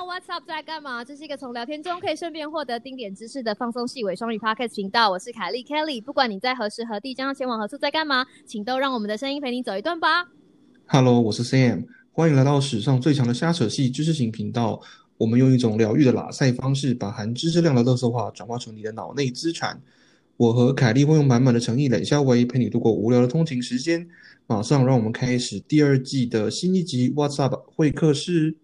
What's Up 在干嘛？这是一个从聊天中可以顺便获得丁点知识的放松细微双语 Podcast 频道。我是凯莉 Kelly，不管你在何时何地将要前往何处，在干嘛，请都让我们的声音陪你走一段吧。Hello，我是 Sam，欢迎来到史上最强的瞎扯系知识型频道。我们用一种疗愈的拉塞方式，把含知识量的垃圾话转化成你的脑内资产。我和凯莉会用满满的诚意、冷笑为陪你度过无聊的通勤时间。马上让我们开始第二季的新一集 What's Up 会客室。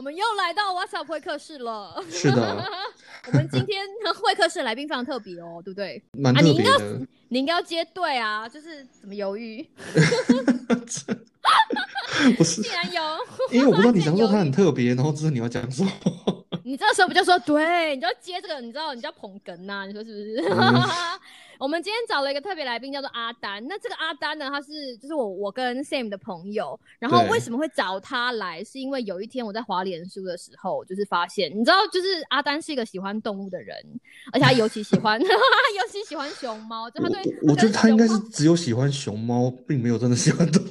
我们又来到 WhatsApp 会客室了。是的，我们今天会客室来宾非常特别哦，对不对？蛮特啊你应该别的。你应该要接对啊，就是怎么犹豫？不是，竟然有，因为我不知道你想说他很特别，然后知道你要讲什么。你这个时候不就说对，你就要接这个，你知道，你叫捧哏呐、你说是不是？嗯我们今天找了一个特别来宾，叫做阿丹。那这个阿丹呢，他是就是我我跟 Sam 的朋友。然后为什么会找他来？是因为有一天我在华联书的时候，就是发现，你知道，就是阿丹是一个喜欢动物的人，而且他尤其喜欢，尤其喜欢熊猫，就他对，我我觉得他应该是只有喜欢熊猫，并没有真的喜欢动物。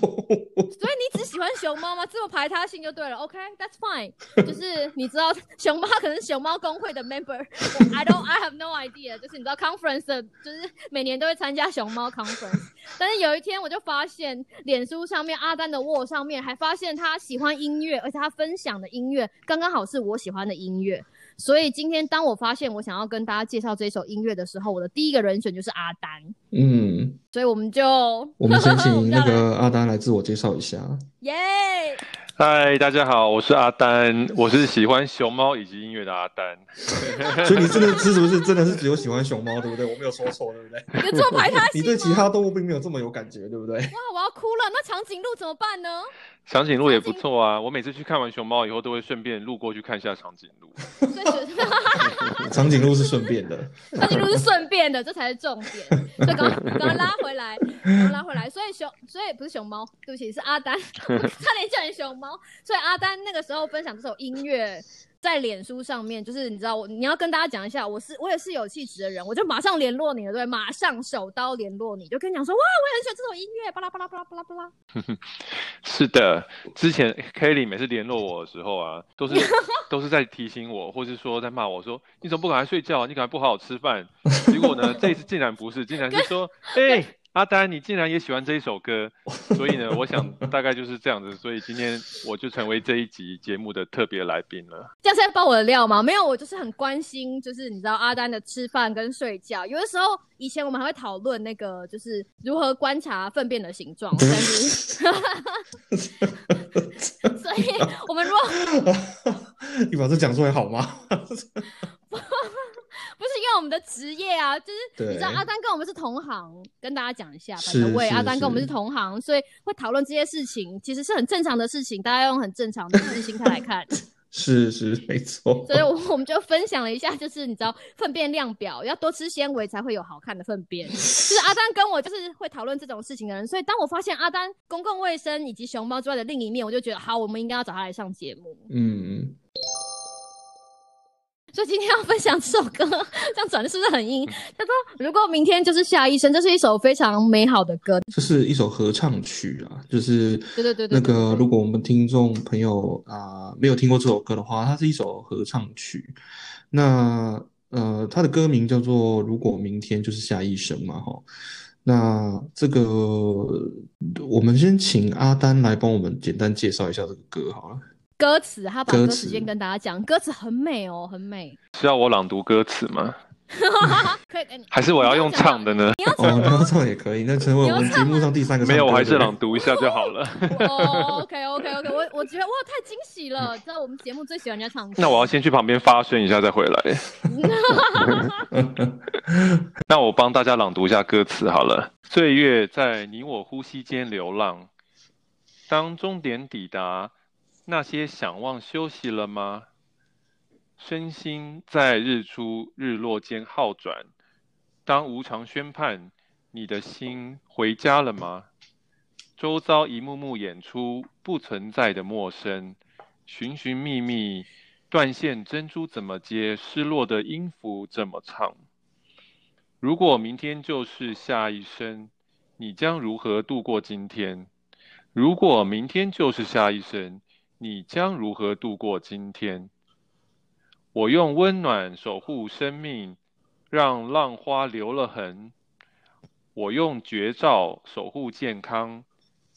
所以你只喜欢熊猫吗？这么排他性就对了。OK，that's、fine。就是你知道熊猫可能是熊猫工会的 member 我，I don't I have no idea。就是你知道 conference 的，就是每年都会参加熊猫 conference。但是有一天我就发现，脸书上面阿丹的 wall 上面还发现他喜欢音乐，而且他分享的音乐刚刚好是我喜欢的音乐。所以今天当我发现我想要跟大家介绍这首音乐的时候，我的第一个人选就是阿丹。嗯，所以我们就 我们先请 那个阿丹来自我介绍一下。耶嗨，大家好，我是阿丹，我是喜欢熊猫以及音乐的阿丹。所以你真的是是不是真的是只有喜欢熊猫，对不对？我没有说错，对不对？你这么排他你对其他动物并没有这么有感觉，对不对？哇，我要哭了！那长颈鹿怎么办呢？长颈鹿也不错啊，我每次去看完熊猫以后，都会顺便路过去看一下长颈鹿。长颈鹿是顺便的，长颈鹿是顺便的，这才是重点。所以刚刚刚拉回来，然后拉回来。所以熊，所以不是熊猫，对不起，是阿丹，差点叫你熊猫。所以阿丹那个时候分享这首音乐。在脸书上面，就是你知道我，你要跟大家讲一下，我是我也是有气质的人，我就马上联络你了，对，马上手刀联络你，就跟你讲说，哇，我也很喜欢这首音乐，巴拉巴拉巴拉巴拉巴拉。是的，之前 Kelly 每次联络我的时候啊，都是 都是在提醒我，或是说在骂我说，你怎么不赶快睡觉？你赶快不好好吃饭？结果呢，这一次竟然不是，竟然是说，哎、阿丹，你竟然也喜欢这一首歌，所以呢，我想 大概就是这样子，所以今天我就成为这一集节目的特别来宾了。这样是在爆我的料吗？没有，我就是很关心，就是你知道阿丹的吃饭跟睡觉。有的时候以前我们还会讨论那个，就是如何观察粪便的形状，但是，所以我们如果 你把这讲出来好吗？不是因为我们的职业啊，就是你知道阿丹跟我们是同行，跟大家讲一下，反正喂，是阿丹跟我们是是同行，所以会讨论这些事情，其实是很正常的事情，大家要用很正常的心态来看。是是没错。所以我我们就分享了一下，就是你知道粪便量表，要多吃纤维才会有好看的粪便。就 是阿丹跟我就是会讨论这种事情的人，所以当我发现阿丹公共卫生以及熊猫之外的另一面，我就觉得好，我们应该要找他来上节目。嗯，所以今天要分享这首歌，这样转的是不是很阴？他说：“如果明天就是下一生，这是一首非常美好的歌。这是一首合唱曲啊，就是对对对对那个，如果我们听众朋友啊、没有听过这首歌的话，它是一首合唱曲。那呃，它的歌名叫做《如果明天就是下一生》嘛，哈。那这个我们先请阿丹来帮我们简单介绍一下这个歌好了。歌词，他把歌歌词词先跟大家讲，歌词很美哦，很美。是要我朗读歌词吗？可以，哎还是我要用唱的呢？你要哦，你要唱也可以，那成为我们节目上第三个没有，我还是朗读一下就好了。哦，OK OK OK，我我觉得哇，太惊喜了！知道我们节目最喜欢人家唱歌。那我要先去旁边发声一下再回来。那我帮大家朗读一下歌词好了。岁月在你我呼吸间流浪，当终点抵达，那些想望休息了吗？身心在日出日落间好转，当无常宣判，你的心回家了吗？周遭一幕幕演出不存在的陌生，寻寻觅觅，断线珍珠怎么接？失落的音符怎么唱？如果明天就是下一生，你将如何度过今天？如果明天就是下一生，你将如何度过今天？我用温暖守护生命，让浪花留了痕。我用绝招守护健康，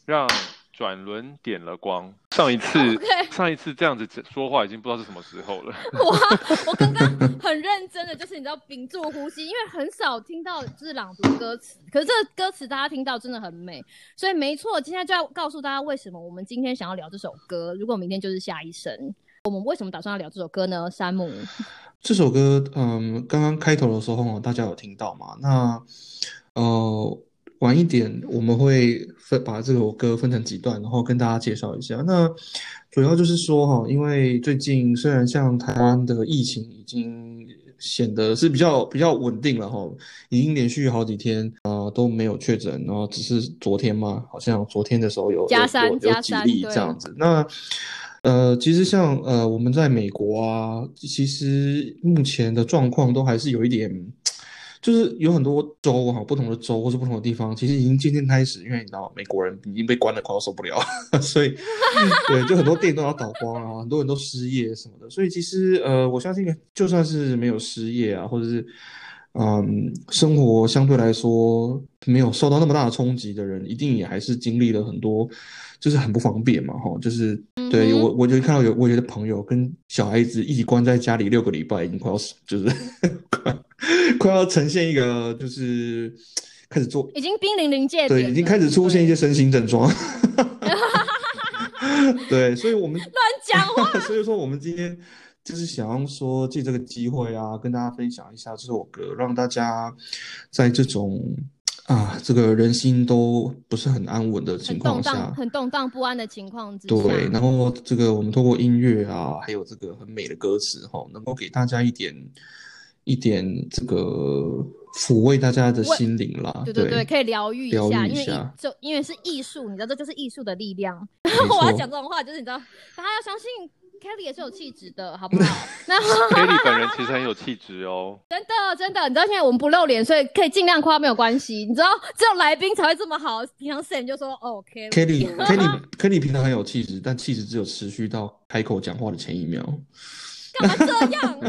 让转轮点了光。上一次 上一次这样子说话，已经不知道是什么时候了。我，我刚刚很认真的，就是你知道屏住呼吸，因为很少听到就是朗读歌词，可是这个歌词大家听到真的很美，所以没错，今天就要告诉大家为什么我们今天想要聊这首歌。如果明天就是下一生，我们为什么打算要聊这首歌呢？山姆，这首歌，嗯，刚刚开头的时候，大家有听到吗？那呃，晚一点我们会分把这首歌分成几段，然后跟大家介绍一下。那主要就是说哈，因为最近虽然像台湾的疫情已经显得是比较比较稳定了哈，已经连续好几天啊、呃都没有确诊，然后只是昨天嘛，好像昨天的时候有加有有几例这样子。那呃，其实像呃我们在美国啊，其实目前的状况都还是有一点。就是有很多州哈，不同的州或是不同的地方，其实已经渐渐开始，因为你知道美国人已经被关的快要受不了，所以 对，就很多店都要倒光啊，很多人都失业什么的，所以其实呃，我相信就算是没有失业啊，或者是嗯，生活相对来说没有受到那么大的冲击的人，一定也还是经历了很多，就是很不方便嘛，哈，就是对我我就看到有我有的朋友跟小孩子一起关在家里六个礼拜，已经快要死，就是 快快要呈现一个就是开始做已经濒临临界点对，已经开始出现一些身心症状。对，所以我们乱讲话。所以说我们今天就是想要说借这个机会啊，跟大家分享一下这首歌，让大家在这种啊这个人心都不是很安稳的情况很动荡不安的情况之下，对，然后这个我们通过音乐啊，还有这个很美的歌词哈，能够给大家一点一点这个抚慰大家的心灵啦，对对对，可以疗愈一疗下，因为就因为是艺术，你知道这就是艺术的力量。然后 我要讲这种话，就是你知道，大家要相信 Kelly 也是有气质的，好不好？那 Kelly 本人其实很有气质哦。真的真的，你知道现在我们不露脸，所以可以尽量夸没有关系。你知道只有来宾才会这么好，平常 Sam 就说哦 Kelly。Kelly Kelly Kelly 平常很有气质，但气质只有持续到开口讲话的前一秒。干嘛这样？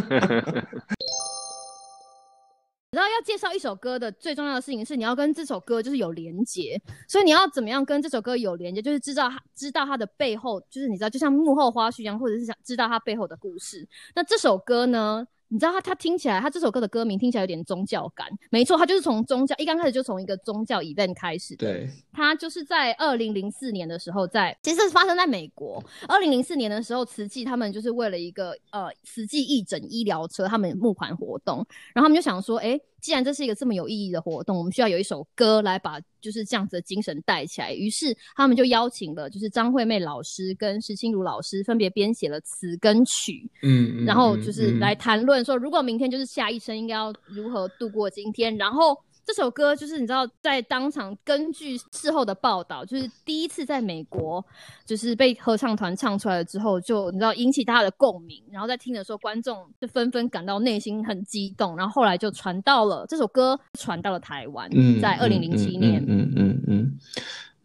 你知道要介绍一首歌的最重要的事情是，你要跟这首歌就是有连接，所以你要怎么样跟这首歌有连接，就是知道它知道它的背后，就是你知道就像幕后花絮一样，或者是想知道它背后的故事。那这首歌呢？你知道他他听起来，他这首歌的歌名听起来有点宗教感，没错，他就是从宗教一刚开始就从一个宗教 event 开始的。对，他就是在二零零四年的时候在，其实是发生在美国。二零零四年的时候，慈济他们就是为了一个呃慈济义诊医疗车，他们募款活动，然后他们就想说，哎，既然这是一个这么有意义的活动，我们需要有一首歌来把就是这样子的精神带起来。于是他们就邀请了就是张惠妹老师跟石清如老师分别编写了词跟曲，嗯，嗯然后嗯就是嗯来谈论说，如果明天就是下一生，应该要如何度过今天。然后这首歌就是你知道，在当场根据事后的报道，就是第一次在美国就是被合唱团唱出来了之后，就你知道引起大家的共鸣。然后在听的时候，观众就纷纷感到内心很激动。然后后来就传到了这首歌传到了台湾，嗯，在二零零七年。嗯嗯嗯嗯。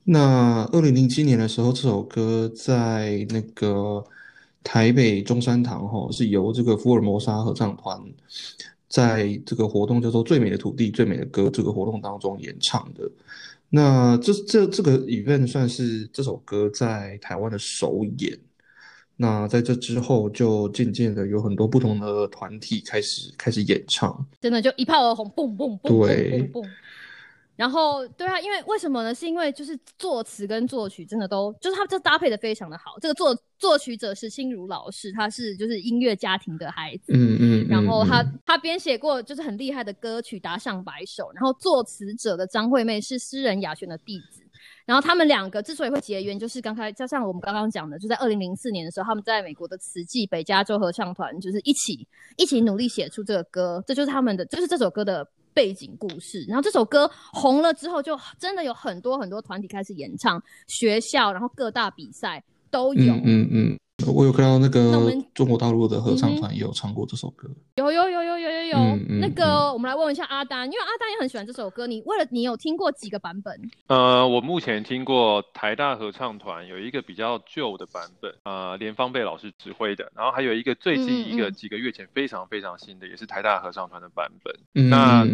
那二零零七年的时候，这首歌在那个台北中山堂哈，是由这个福尔摩沙合唱团在这个活动叫做《最美的土地，最美的歌》这个活动当中演唱的。那这这这个 event 算是这首歌在台湾的首演。那在这之后，就渐渐的有很多不同的团体开始开始演唱，真的就一炮而红，嘣嘣嘣，对，嘣嘣。然后，对啊，因为为什么呢？是因为就是作词跟作曲真的都就是他这搭配的非常的好。这个作作曲者是心如老师，他是就是音乐家庭的孩子，嗯嗯，然后他他编写过就是很厉害的歌曲达上百首。然后作词者的张惠妹是诗人雅璇的弟子。然后他们两个之所以会结缘，就是刚才加上我们刚刚讲的，就在二零零四年的时候，他们在美国的慈济北加州合唱团，就是一起一起努力写出这个歌，这就是他们的，就是这首歌的背景故事。然后这首歌红了之后，就真的有很多很多团体开始演唱，学校，然后各大比赛都有。嗯嗯。我有看到那个中国大陆的合唱团也有唱过这首歌，有有有有有有有。那个我们来问一下阿丹，因为阿丹也很喜欢这首歌。你为了你有听过几个版本？呃，我目前听过台大合唱团有一个比较旧的版本，呃，连方贝老师指挥的，然后还有一个最近一个几个月前非常非常新的，也是台大合唱团的版本。那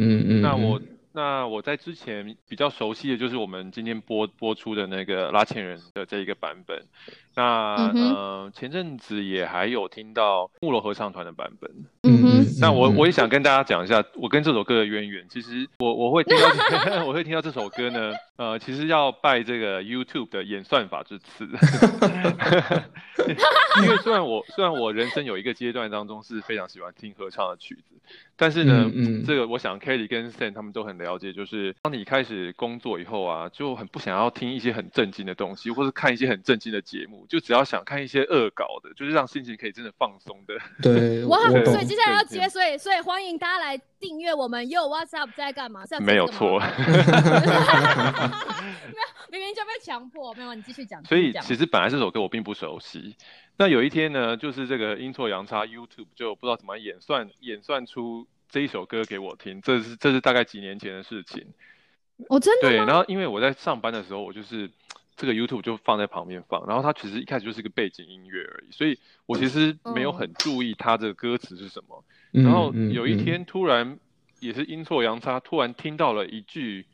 那我。那我在之前比较熟悉的就是我们今天播播出的那个拉纤人的这一个版本。那呃前阵子也还有听到木楼合唱团的版本。嗯哼。那我我也想跟大家讲一下我跟这首歌的渊源。其实我我会听到 我会听到这首歌呢，呃，其实要拜这个 YouTube 的演算法之赐。因为虽然我虽然我人生有一个阶段当中是非常喜欢听合唱的曲子，但是呢，这个我想 Kelly 跟 Sam 他们都很了解，就是当你开始工作以后啊，就很不想要听一些很震惊的东西，或是看一些很震惊的节目，就只要想看一些恶搞的，就是让心情可以真的放松的。对，哇，所以接下来要接，所以所以欢迎大家来订阅我们。Yo What's Up 在干嘛？没有错。明明就被强迫，没有你继续讲。所以其实本来这首歌我并不熟悉。那有一天呢，就是这个阴错阳差，YouTube 就不知道怎么演算演算出这一首歌给我听。这是这是大概几年前的事情。哦，真的对，然后因为我在上班的时候，我就是这个 YouTube 就放在旁边放，然后它其实一开始就是一个背景音乐而已，所以我其实没有很注意它的歌词是什么。然后有一天突然也是阴错阳差，突然听到了一句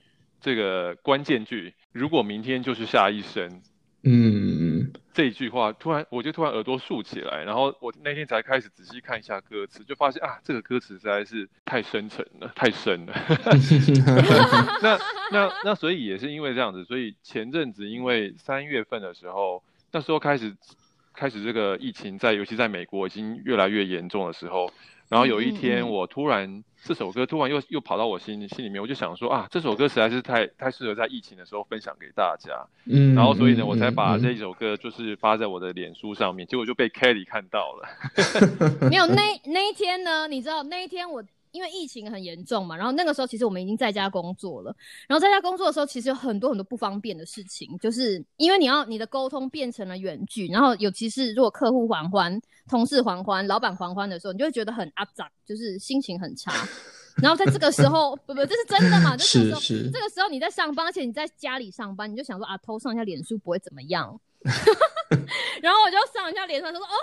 这个关键句：如果明天就是下一生。嗯，这一句话突然，我就突然耳朵竖起来，然后我那天才开始仔细看一下歌词，就发现啊，这个歌词实在是太深沉了，太深了。那 那那，所以也是因为这样子，所以前阵子因为三月份的时候，那时候开始开始这个疫情在，尤其在美国已经越来越严重的时候。然后有一天，我突然这首歌突然又又跑到我心心里面，我就想说啊，这首歌实在是太太适合在疫情的时候分享给大家。嗯，然后所以呢，我才把这一首歌就是发在我的脸书上面，结果就被 Kelly 看到了。没有 那那一天呢？你知道那一天我。因为疫情很严重嘛，然后那个时候其实我们已经在家工作了。然后在家工作的时候，其实有很多很多不方便的事情，就是因为你要你的沟通变成了远距，然后尤其是如果客户还欢、同事还欢、老板还欢的时候，你就会觉得很阿杂，就是心情很差。然后在这个时候，不不，这是真的嘛？是是。这个时候你在上班，而且你在家里上班，你就想说啊，偷上一下脸书不会怎么样。然后我就上一下脸书，说哦。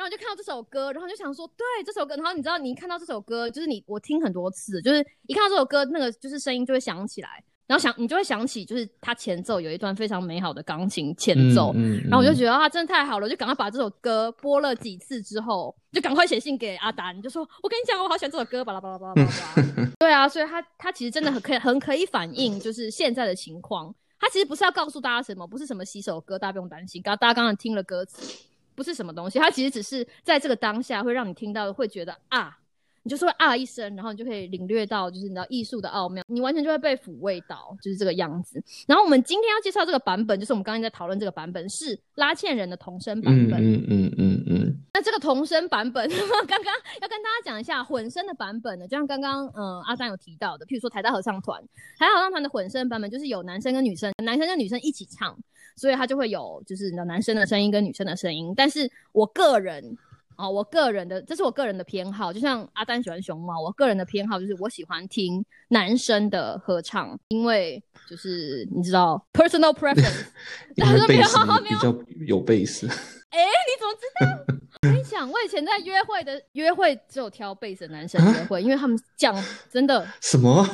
然后就看到这首歌，然后就想说，对这首歌。然后你知道，你看到这首歌，就是你我听很多次，就是一看到这首歌，那个就是声音就会响起来，然后想你就会想起，就是它前奏有一段非常美好的钢琴前奏。然后我就觉得啊，真的太好了，就赶快把这首歌播了几次之后，就赶快写信给阿丹，就说我跟你讲，我好喜欢这首歌，巴拉巴拉巴拉巴拉。对啊，所以他他其实真的很可以很可以反映就是现在的情况。他其实不是要告诉大家什么，不是什么洗手歌，大家不用担心。刚大家刚刚听了歌词。不是什么东西，它其实只是在这个当下会让你听到，会觉得啊，你就说啊一声，然后你就可以领略到，就是你知道艺术的奥妙，你完全就会被抚慰到，就是这个样子。然后我们今天要介绍这个版本，就是我们刚刚在讨论这个版本是拉茜人的童声版本。嗯嗯嗯嗯。那这个童声版本，刚刚要跟大家讲一下混声的版本呢，就像刚刚嗯阿三有提到的，譬如说台大合唱团，台大合唱团的混声版本就是有男生跟女生，男生跟女生一起唱。所以它就会有，就是那男生的声音跟女生的声音。但是我个人啊，我个人的，这是我个人的偏好。就像阿丹喜欢熊猫，我个人的偏好就是我喜欢听男生的合唱，因为就是你知道，personal preference。因为贝斯比较有贝斯。哎，你怎么知道？我跟你讲，我以前在约会的约会只有挑贝斯的男生约会，因为他们讲真的什么？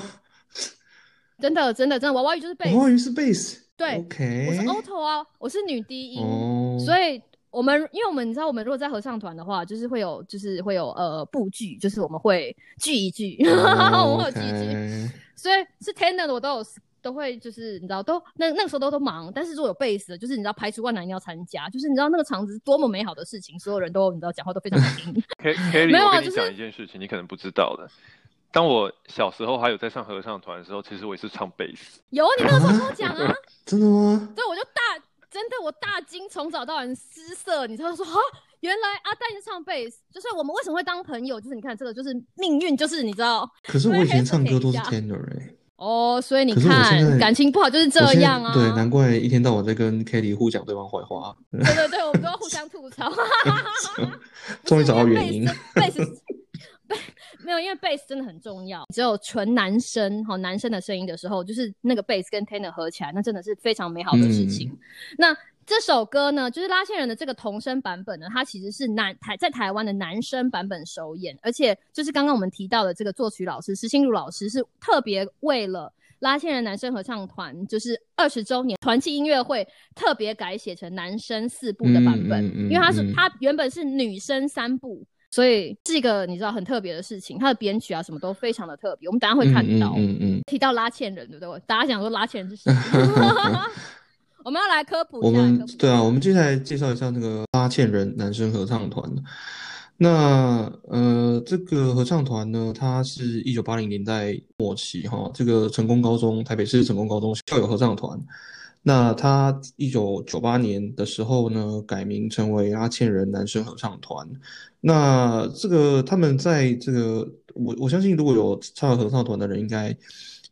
真的真的真的娃娃鱼就是贝斯，娃娃鱼是贝斯？对，OK，我是 alto 啊，我是女低音，哦，所以我们因为我们你知道，我们如果在合唱团的话，就是会有就是会有呃布剧，就是我们会聚一聚，我们会有聚一聚，所以是 tenor 的我都有都会就是你知道都那那个时候都都忙，但是如果有贝斯的，就是你知道排除万难一定要参加，就是你知道那个场子是多么美好的事情，所有人都你知道讲话都非常好听。K Kelly，我跟你没有啊就是讲一件事情，你可能不知道的。当我小时候还有在上合唱团的时候，其实我也是唱贝斯。有你那个时候跟我讲啊，真的吗？对，我就大真的我大惊，从早到晚失色，你知道说啊。原来阿丹是唱贝斯，就是我们为什么会当朋友？就是你看这个，就是命运，就是你知道可是我以前唱歌都是所以 tenor 哎、哦。所以你看，感情不好就是这样啊。对，难怪一天到晚在跟 Kelly 互讲对方坏话，对对对，我们都要互相吐槽。终于找到原因。贝斯，贝 没有，因为贝斯真的很重要。只有纯男生哈，男生的声音的时候，就是那个贝斯跟 tenor 合起来，那真的是非常美好的事情。嗯那这首歌呢，就是拉线人的这个童声版本呢，它其实是男台在台湾的男生版本首演，而且就是刚刚我们提到的这个作曲老师石心如老师是特别为了。拉线人男生合唱团就是二十周年团契音乐会，特别改写成男生四部的版本，嗯嗯嗯因为它是嗯它原本是女生三部，所以是一个你知道很特别的事情。它的编曲啊什么都非常的特别，我们等下会看到。嗯嗯提到拉纤人，对不对？大家想说拉纤人是谁？我们要来科普一下，科普们对啊，我们接下来介绍一下那个拉纤人男生合唱团。那呃，这个合唱团呢，它是一九八零年代末期哈，这个成功高中台北市成功高中校友合唱团。那他一九九八年的时候呢，改名成为拉纤人男生合唱团。那这个他们在这个我我相信，如果有唱合唱团的人，应该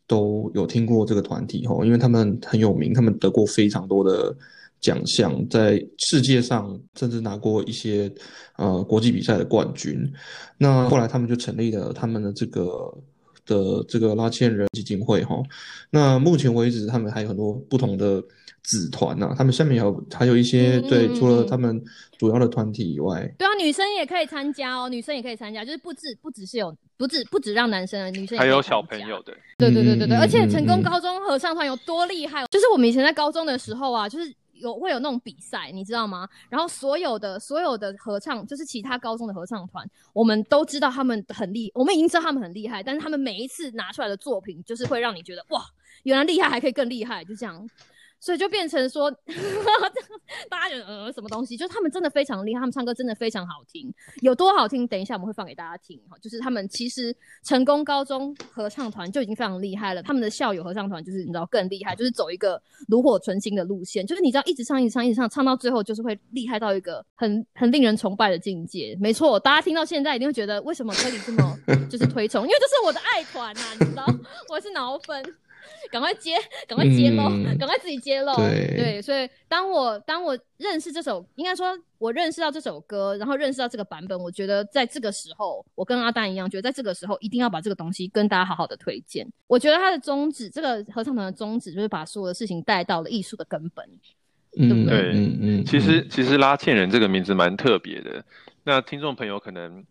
都有听过这个团体哈，因为他们很有名，他们得过非常多的奖项，在世界上甚至拿过一些呃国际比赛的冠军。那后来他们就成立了他们的这个的这个拉纤人基金会哈。那目前为止，他们还有很多不同的子团呐、他们下面还有还有一些嗯对，嗯除了嗯。他们主要的团体以外，对啊，女生也可以参加哦，女生也可以参加，就是不止不只是有不止不止让男生，女生也还有小朋友的，对对对对对，嗯而且成功高中合唱团有多厉害，就是我们以前在高中的时候啊，就是有会有那种比赛，你知道吗？然后所有的所有的合唱，就是其他高中的合唱团，我们都知道他们很厉，我们已经知道他们很厉害，但是他们每一次拿出来的作品，就是会让你觉得哇，原来厉害还可以更厉害，就这样。所以就变成说，大家觉得呃什么东西，就是他们真的非常厉害，他们唱歌真的非常好听，有多好听？等一下我们会放给大家听哈。就是他们其实成功高中合唱团就已经非常厉害了，他们的校友合唱团就是你知道更厉害，就是走一个炉火纯青的路线，就是你知道一直唱一直唱一直唱，唱到最后就是会厉害到一个很很令人崇拜的境界。没错，大家听到现在一定会觉得为什么可以这么就是推崇，因为这是我的爱团呐、你知道，我是脑粉。赶快接，赶快揭露，嗯赶快自己揭露。对所以当我当我认识这首，应该说我认识到这首歌，然后认识到这个版本，我觉得在这个时候，我跟阿丹一样，觉得在这个时候一定要把这个东西跟大家好好的推荐。我觉得它的宗旨，这个合唱团的宗旨，就是把所有的事情带到了艺术的根本。嗯对不对嗯嗯，其实其实拉纤人这个名字蛮特别的，那听众朋友可能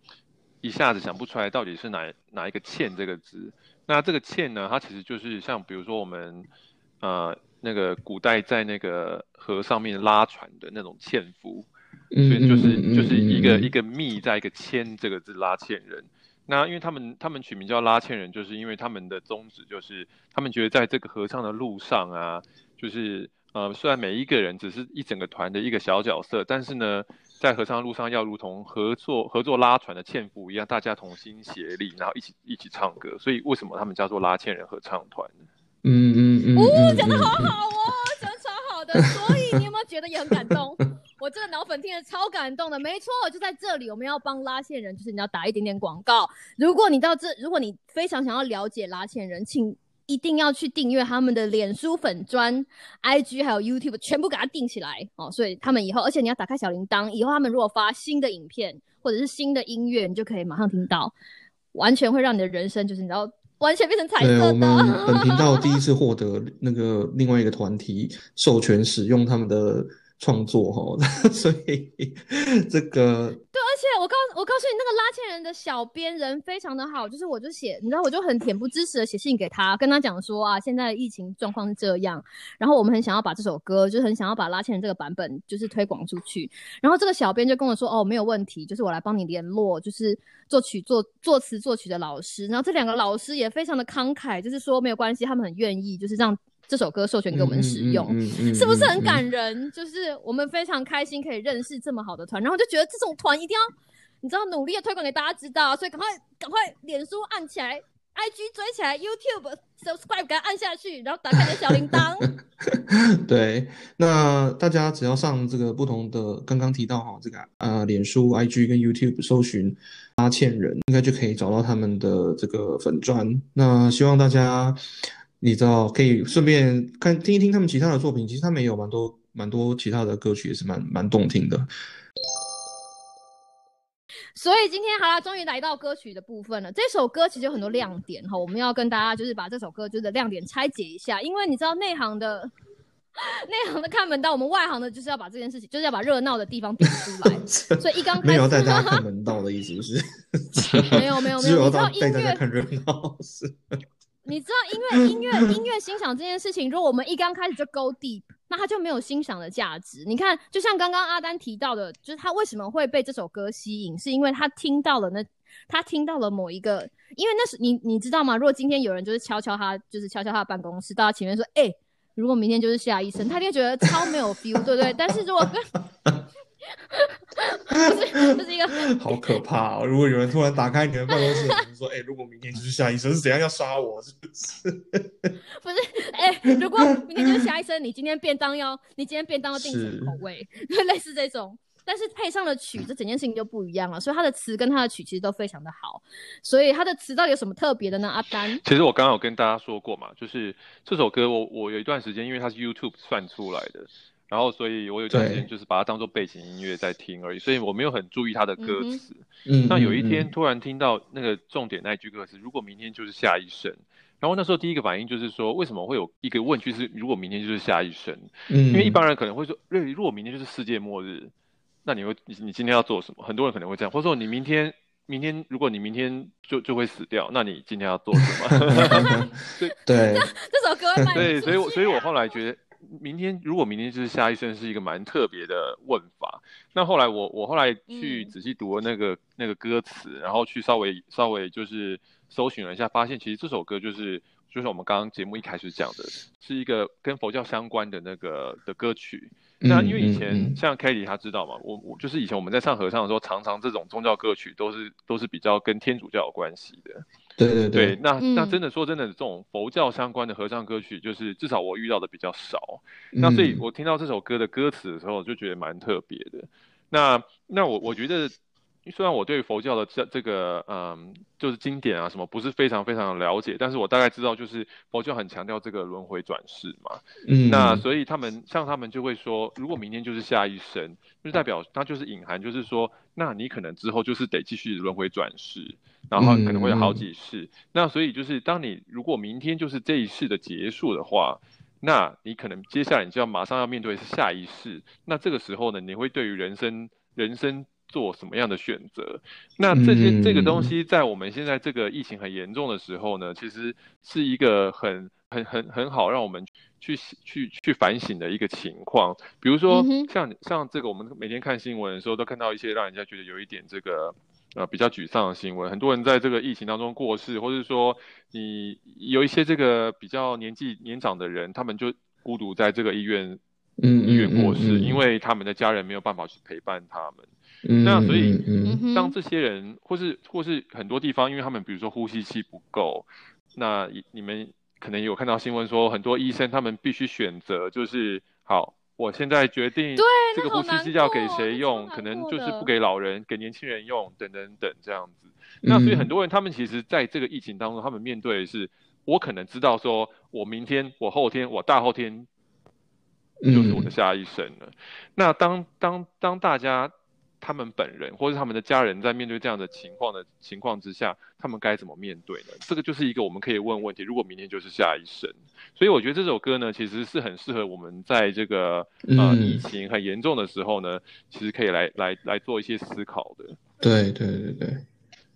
一下子想不出来到底是哪哪一个“欠”这个字。那这个“欠”呢，它其实就是像比如说我们呃那个古代在那个河上面拉船的那种纤夫，嗯，所以就是嗯就是一个一。个密在一个牵这个字拉纤人。那因为他们他们取名叫拉纤人，就是因为他们的宗旨就是他们觉得在这个合唱的路上啊，就是呃虽然每一个人只是一整个团的一个小角色，但是呢，在合唱路上要如同合作合作拉船的纤夫一样，大家同心协力，然后一起一起唱歌。所以为什么他们叫做拉纤人合唱团？嗯嗯嗯，哦，讲的好嗯嗯好哦，讲的超好的，所以你有没有觉得也很感动？我这个脑粉听得超感动的，没错，就在这里，我们要帮拉纤人，就是你要打一点点广告。如果你到这，如果你非常想要了解拉纤人，请一定要去订阅他们的脸书粉专、IG 还有 YouTube，全部给它订起来哦。所以他们以后，而且你要打开小铃铛，以后他们如果发新的影片或者是新的音乐，你就可以马上听到，完全会让你的人生就是你知道。完全变成彩对，色我们 频道第一次获得那个另外一个团体授权使用他们的创作哈，所以这个对，而且我告我告诉你，那个拉纤人的小编人非常的好，就是我就写，你知道，我就很恬不知耻的写信给他，跟他讲说啊，现在疫情状况是这样，然后我们很想要把这首歌，就是很想要把拉纤人这个版本就是推广出去，然后这个小编就跟我说，哦，没有问题，就是我来帮你联络，就是作曲作作词作曲的老师，然后这两个老师也非常的慷慨，就是说没有关系，他们很愿意，就是让。这首歌授权给我们使用，是不是很感人？就是我们非常开心可以认识这么好的团，然后就觉得这种团一定要，你知道，努力的推广给大家知道，所以赶快赶快，脸书按起来，IG 追起来，YouTube subscribe 给它按下去，然后打开你的小铃铛。对，那大家只要上这个不同的刚刚提到哈，这个呃，脸书、IG 跟 YouTube 搜寻阿倩人，应该就可以找到他们的这个粉砖。那希望大家。你知道可以顺便看听一听他们其他的作品，其实他们也有蛮多蛮多其他的歌曲，也是蛮蛮动听的。所以今天好了，终于来到歌曲的部分了。这首歌其实有很多亮点哈，我们要跟大家就是把这首歌就是亮点拆解一下，因为你知道内行的内行的看门道，我们外行的就是要把这件事情就是要把热闹的地方点出来。所以一刚开始没有带大家看门道的意思，不是？没有没有没有，你知道音乐看热闹是。你知道音乐音乐音乐欣赏这件事情，如果我们一刚开始就 go deep，那它就没有欣赏的价值。你看，就像刚刚阿丹提到的，就是他为什么会被这首歌吸引，是因为他听到了那他听到了某一个，因为那是你你知道吗？如果今天有人就是敲敲他，就是敲敲他的办公室，到他前面说，哎，如果明天就是夏医生，他一定觉得超没有 feel，对不对？但是如果跟 这是这是一个 好可怕哦！如果有人突然打开你的办公室，说：“哎，如果明天就是夏医生，是怎样要杀我？”是不是？不是，哎，如果明天就是夏医生，你今天便当要，你今天便当要定什么口味？类似这种，但是配上了曲，这整件事情就不一样了。所以他的词跟他的曲其实都非常的好。所以他的词到底有什么特别的呢？阿丹，其实我刚刚有跟大家说过嘛，就是这首歌，我我有一段时间，因为它是 YouTube 算出来的。然后，所以我有段时间就是把它当做背景音乐在听而已，所以我没有很注意它的歌词。嗯，那有一天突然听到那个重点那一句歌词，如果明天就是下一生，然后那时候第一个反应就是说，为什么会有一个问句是如果明天就是下一生？嗯，因为一般人可能会说，如果明天就是世界末日，那你会你你今天要做什么？很多人可能会这样，或者说你明天明天如果你明天就就会死掉，那你今天要做什么？对 对，这首歌对，所以所以我后来觉得。明天如果明天就是下一生是一个蛮特别的问法。那后来我我后来去仔细读了那个那个歌词，然后去稍微稍微就是搜寻了一下，发现其实这首歌就是就是我们刚刚节目一开始讲的，是一个跟佛教相关的那个的歌曲。那因为以前像 Kelly 他知道嘛，我我就是以前我们在唱合唱的时候，常常这种宗教歌曲都是都是比较跟天主教有关系的。对对对，那那真的说真的，这种佛教相关的合唱歌曲，就是至少我遇到的比较少。那所以我听到这首歌的歌词的时候，就觉得蛮特别的。那那我我觉得。虽然我对佛教的这这个嗯，就是经典啊什么不是非常非常的了解，但是我大概知道就是佛教很强调这个轮回转世嘛。嗯。那所以他们像他们就会说，如果明天就是下一生，就代表它就是隐含，就是说，那你可能之后就是得继续轮回转世，然后可能会有好几世。那所以就是当你如果明天就是这一世的结束的话，那你可能接下来你就要马上要面对是下一世。那这个时候呢，你会对于人生人生。做什么样的选择？那这些这个东西，在我们现在这个疫情很严重的时候呢，其实是一个很很很很好让我们去去去反省的一个情况。比如说，像像这个，我们每天看新闻的时候，都看到一些让人家觉得有一点这个呃比较沮丧的新闻。很多人在这个疫情当中过世，或者说你有一些这个比较年纪年长的人，他们就孤独在这个医院嗯医院过世，因为他们的家人没有办法去陪伴他们。那所以，当这些人，或是或是很多地方，因为他们比如说呼吸器不够，那你们可能有看到新闻说，很多医生他们必须选择，就是好，我现在决定这个呼吸器要给谁用，可能就是不给老人，给年轻人用，等等等这样子。那所以很多人他们其实在这个疫情当中，他们面对的是，我可能知道说，我明天、我后天、我大后天就是我的下一生了。那当当当大家。他们本人或者他们的家人在面对这样的情况的情况之下，他们该怎么面对呢？这个就是一个我们可以问问题。如果明天就是下一生，所以我觉得这首歌呢，其实是很适合我们在这个呃疫情很严重的时候呢，其实可以来来来做一些思考的。对对对对。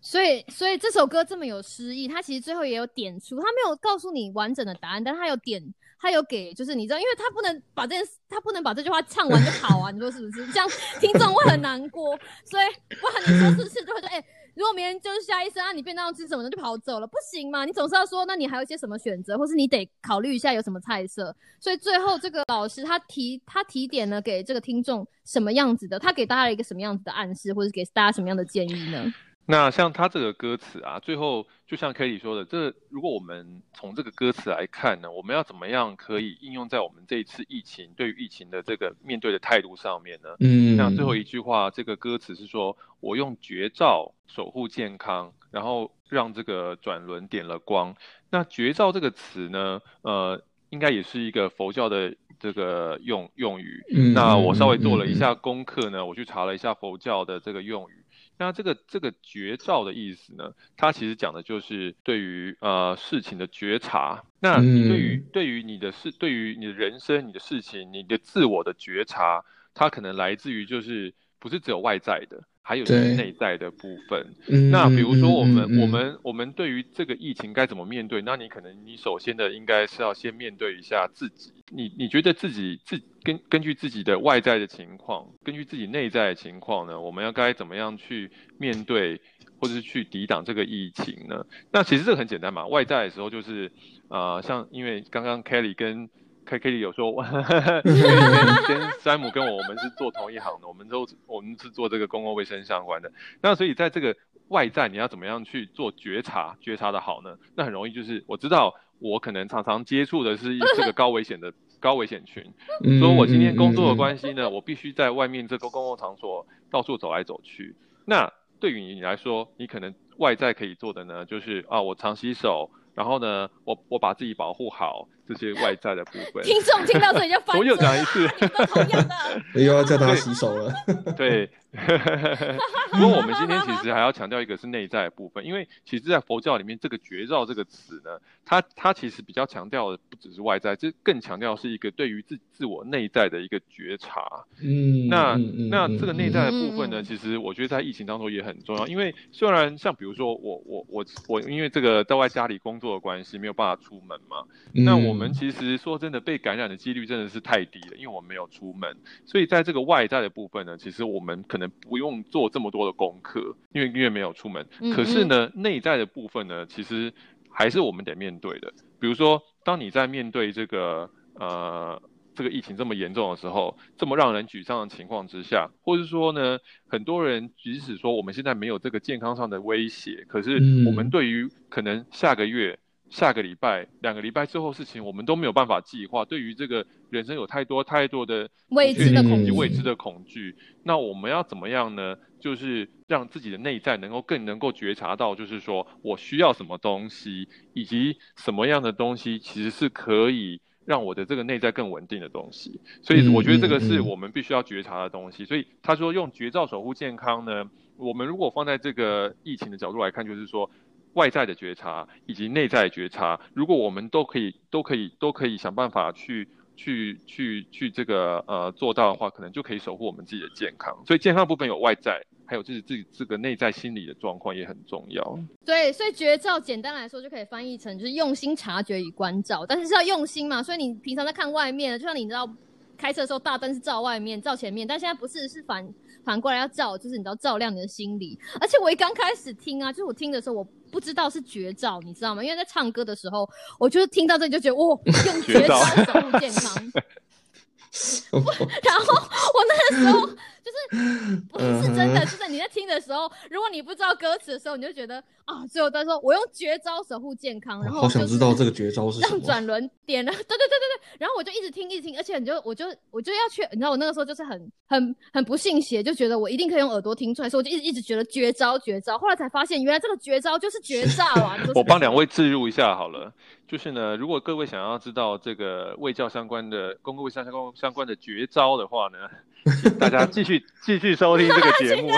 所以，所以这首歌这么有诗意，它其实最后也有点出，它没有告诉你完整的答案，但它有点，他有给，就是你知道，因为他不能把这件事，他不能把这句话唱完就跑啊，你说是不是？这样听众会很难过，所以不然你说是不是就会说，哎，如果明天就是下一生啊，你变到吃什么的就跑走了，不行嘛？你总是要说，那你还有一些什么选择，或是你得考虑一下有什么菜色。所以最后这个老师他提他提点呢，给这个听众什么样子的？他给大家一个什么样子的暗示，或者给大家什么样的建议呢？那像他这个歌词啊，最后就像 Kelly 说的，这如果我们从这个歌词来看呢，我们要怎么样可以应用在我们这一次疫情对于疫情的这个面对的态度上面呢？嗯，那最后一句话，这个歌词是说我用绝招守护健康，然后让这个转轮点了光。那绝招这个词呢，呃，应该也是一个佛教的这个用用语。那我稍微做了一下功课呢，我去查了一下佛教的这个用语。那这个这个绝招的意思呢？它其实讲的就是对于呃事情的觉察。那你对于对于你的事，对于你的人生、你的事情、你的自我的觉察，它可能来自于就是不是只有外在的。还有是内在的部分。那比如说，我们我们我们对于这个疫情该怎么面对？那你可能你首先的应该是要先面对一下自己。你你觉得自己自根根据自己的外在的情况，根据自己内在的情况呢？我们要该怎么样去面对，或者是去抵挡这个疫情呢？那其实这个很简单嘛。外在的时候就是啊，像因为刚刚 Kelly 跟 K K 里有说，跟山姆跟我，我们是做同一行的，我们都我们是做这个公共卫生相关的。那所以在这个外在，你要怎么样去做觉察，觉察的好呢？那很容易就是我知道我可能常常接触的是这个高危险的高危险群，所以我今天工作的关系呢，我必须在外面这个公共场所到处走来走去。那对于你来说，你可能外在可以做的呢，就是啊，我常洗手。然后呢，我我把自己保护好，这些外在的部分。听众听到这里就翻。我又讲一次，又 要叫他洗手了。对。不过我们今天其实还要强调一个是内在的部分，因为其实，在佛教里面，这个绝照这个词呢，它它其实比较强调的不只是外在，这更强调是一个对于自自我内在的一个觉察。嗯，那那这个内在的部分呢，其实我觉得在疫情当中也很重要，因为虽然像比如说我我我我因为这个在外家里工作的关系，没有办法出门嘛，那我们其实说真的被感染的几率真的是太低了，因为我们没有出门，所以在这个外在的部分呢，其实我们可可能不用做这么多的功课，因为因为没有出门。可是呢，内在的部分呢，其实还是我们得面对的。比如说，当你在面对这个呃这个疫情这么严重的时候，这么让人沮丧的情况之下，或者说呢，很多人即使说我们现在没有这个健康上的威胁，可是我们对于可能下个月。下个礼拜、两个礼拜之后事情，我们都没有办法计划。对于这个人生有太多太多的未知的恐惧、未知的恐惧，那我们要怎么样呢？就是让自己的内在能够更能够觉察到，就是说我需要什么东西，以及什么样的东西其实是可以让我的这个内在更稳定的东西。所以我觉得这个是我们必须要觉察的东西。所以他说用绝招守护健康呢，我们如果放在这个疫情的角度来看，就是说。外在的觉察以及内在觉察，如果我们都可以、都可以、都可以想办法去、去、去、去这个呃做到的话，可能就可以守护我们自己的健康。所以健康部分有外在，还有就是自己这个内在心理的状况也很重要。对，所以绝招简单来说就可以翻译成就是用心察觉与关照，但是是要用心嘛。所以你平常在看外面，就像你知道开车的时候大灯是照外面、照前面，但现在不是，是反反过来要照，就是你知道照亮你的心理。而且我一刚开始听啊，就是我听的时候我。不知道是绝招，你知道吗？因为在唱歌的时候，我就是听到这里就觉得，哇，用绝 招守护健康。然后我那个时候。就是不是真的，就是你在听的时候，如果你不知道歌词的时候，你就觉得啊，最后他说我用绝招守护健康，然后好想知道这个绝招是让转轮点了，对对对对对，然后我就一直听一直听，而且你就我就我就要去，你知道我那个时候就是很很很不信邪，就觉得我一定可以用耳朵听出来，所以我就一直一直觉得绝招绝招，后来才发现原来这个绝招就是绝招啊！我帮两位置入一下好了，就是呢，如果各位想要知道这个卫教相关的公共卫生相关相关的绝招的话呢。请大家继续继续收听这个节目。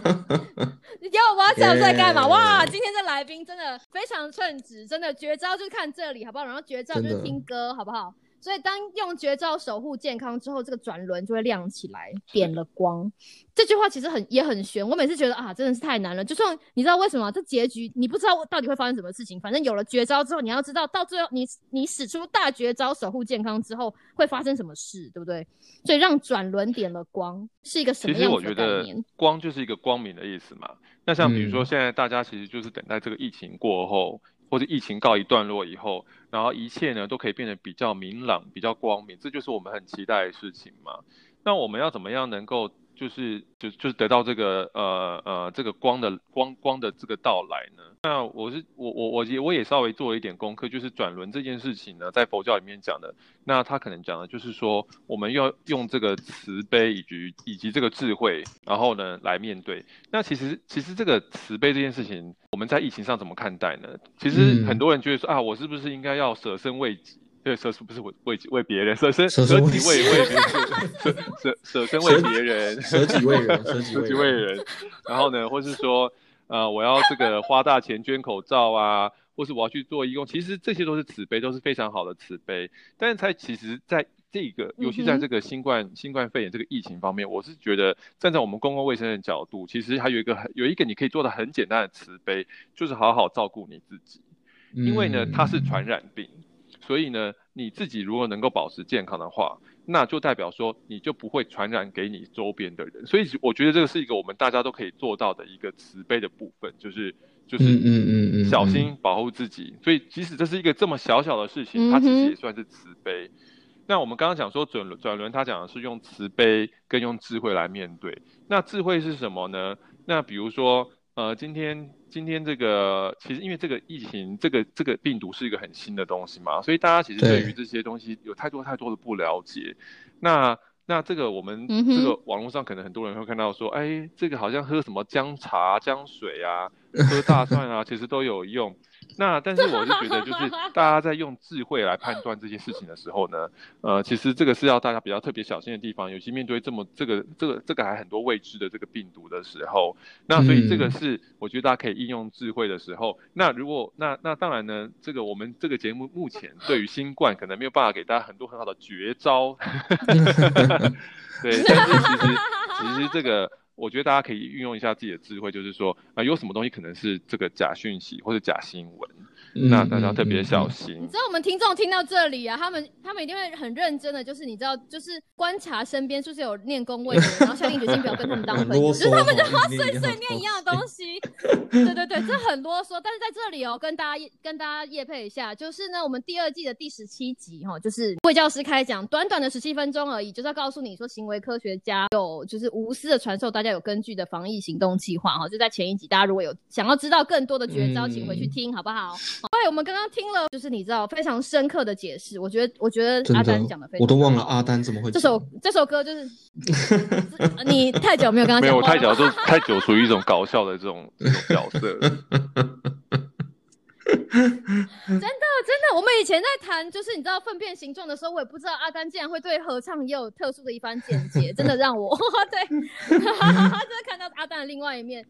你给我挖角在干嘛？Yeah 哇，今天这来宾真的非常称职，真的绝招就是看这里，好不好？然后绝招就是听歌，好不好？所以当用绝招守护健康之后，这个转轮就会亮起来，点了光。这句话其实很也很悬，我每次觉得啊，真的是太难了。就算你知道为什么这结局，你不知道到底会发生什么事情，反正有了绝招之后，你要知道到最后你你使出大绝招守护健康之后会发生什么事，对不对？所以让转轮点了光是一个什其实么样子我觉得的概念？光就是一个光明的意思嘛。那像比如说嗯现在大家其实就是等待这个疫情过后，或者疫情告一段落以后，然后一切呢都可以变得比较明朗、比较光明，这就是我们很期待的事情嘛。那我们要怎么样能够就是就就是得到这个呃呃这个光的光光的这个到来呢？那我是我我我也我也稍微做了一点功课，就是转轮这件事情呢，在佛教里面讲的，那他可能讲的就是说，我们要用这个慈悲以及以及这个智慧，然后呢来面对。那其实其实这个慈悲这件事情，我们在疫情上怎么看待呢？其实嗯很多人觉得说啊，我是不是应该要舍身为己？对，舍不是为为己为别人，舍身舍身为己为己为别人，舍舍舍身为别人，舍己为人，舍己为人。然后呢，或是说，呃，我要这个花大钱捐口罩啊，或是我要去做义工，其实这些都是慈悲，都是非常好的慈悲。但是，在其实，在这个，尤其在这个新冠新冠肺炎这个疫情方面，我是觉得站在我们公共卫生的角度，其实还有一个很有一个你可以做的很简单的慈悲，就是好好照顾你自己。因为呢，它是传染病，所以呢，你自己如果能够保持健康的话，那就代表说你就不会传染给你周边的人。所以我觉得这个是一个我们大家都可以做到的一个慈悲的部分，就是就是嗯嗯嗯嗯小心保护自己。所以即使这是一个这么小小的事情，它其实也算是慈悲。那我们刚刚讲说转轮转轮，他讲的是用慈悲跟用智慧来面对。那智慧是什么呢？那比如说，呃，今天今天这个其实因为这个疫情，这个这个病毒是一个很新的东西嘛，所以大家其实对对于这些东西有太多太多的不了解。那那这个我们这个网络上可能很多人会看到说，哎，这个好像喝什么姜茶、姜水啊，喝大蒜啊，其实都有用。那但是我是觉得，就是大家在用智慧来判断这些事情的时候呢，呃，其实这个是要大家比较特别小心的地方，尤其面对这么这个这个这个还很多未知的这个病毒的时候，那所以这个嗯是我觉得大家可以应用智慧的时候。那如果那那当然呢，这个我们这个节目目前对于新冠可能没有办法给大家很多很好的绝招，对，但是其实其实这个。我觉得大家可以运用一下自己的智慧，就是说啊、有什么东西可能是这个假讯息或者假新闻，那大家特别小心。你知道我们听众听到这里啊，他们他们一定会很认真的，就是你知道，就是观察身边是不是有念公位的人，然后下定决心不要跟他们当很 朋友，就是他们就碎碎念一样的东西。对对对，这很啰嗦。但是在这里哦，跟大家跟大家业配一下，就是呢，我们第二季的第十七集哈、哦，就是魏教师开讲，短短的十七分钟而已，就是要告诉你说，行为科学家有就是无私的传授大家有根据的防疫行动计划哈、哦，就在前一集，大家如果有想要知道更多的绝招，嗯请回去听好不好？对，我们刚刚听了，就是你知道非常深刻的解释，我觉得我觉得阿丹的讲的非常，我都忘了阿丹怎么会这首这首歌就是 你太久没有跟他没有，太久就太久属于一种搞笑的这种这种角色。真的，我们以前在谈就是你知道粪便形状的时候，我也不知道阿丹竟然会对合唱也有特殊的一番见解，真的让我 对，真的看到阿丹的另外一面。